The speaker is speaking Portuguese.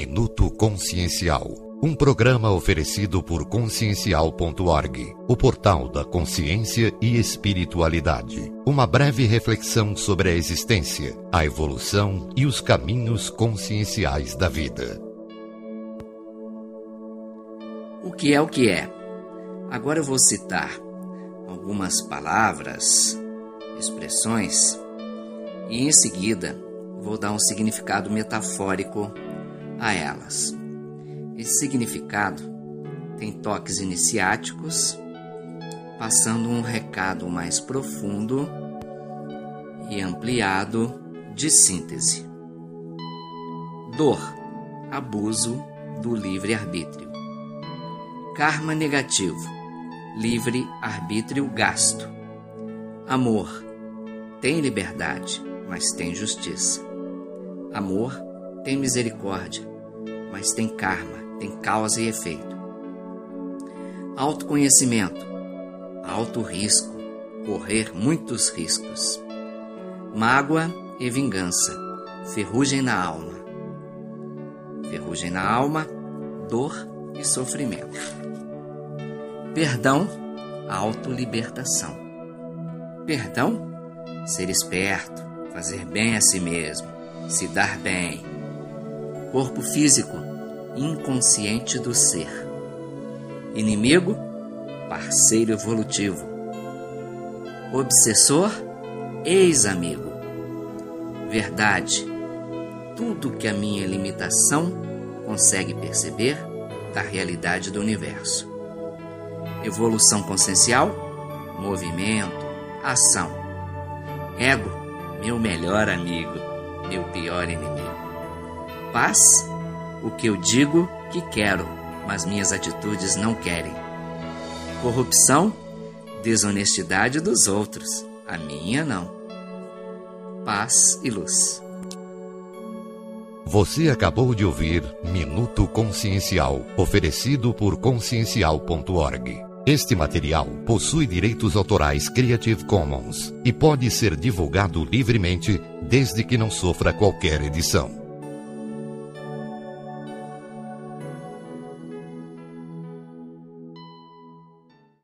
Minuto Consciencial. Um programa oferecido por consciencial.org, o portal da consciência e espiritualidade. Uma breve reflexão sobre a existência, a evolução e os caminhos conscienciais da vida. O que é o que é? Agora eu vou citar algumas palavras, expressões e em seguida vou dar um significado metafórico a elas. Esse significado tem toques iniciáticos, passando um recado mais profundo e ampliado de síntese. Dor, abuso do livre-arbítrio. Karma negativo, livre-arbítrio gasto. Amor, tem liberdade, mas tem justiça. Amor tem misericórdia, mas tem karma, tem causa e efeito. Autoconhecimento, alto risco, correr muitos riscos. Mágoa e vingança, ferrugem na alma. Ferrugem na alma, dor e sofrimento. Perdão, autolibertação. Perdão, ser esperto, fazer bem a si mesmo, se dar bem. Corpo físico, inconsciente do ser. Inimigo, parceiro evolutivo. Obsessor, ex-amigo. Verdade, tudo que a minha limitação consegue perceber da realidade do universo. Evolução consciencial, movimento, ação. Ego, meu melhor amigo, meu pior inimigo. Paz, o que eu digo que quero, mas minhas atitudes não querem. Corrupção, desonestidade dos outros, a minha não. Paz e luz. Você acabou de ouvir Minuto Consciencial, oferecido por consciencial.org. Este material possui direitos autorais Creative Commons e pode ser divulgado livremente desde que não sofra qualquer edição.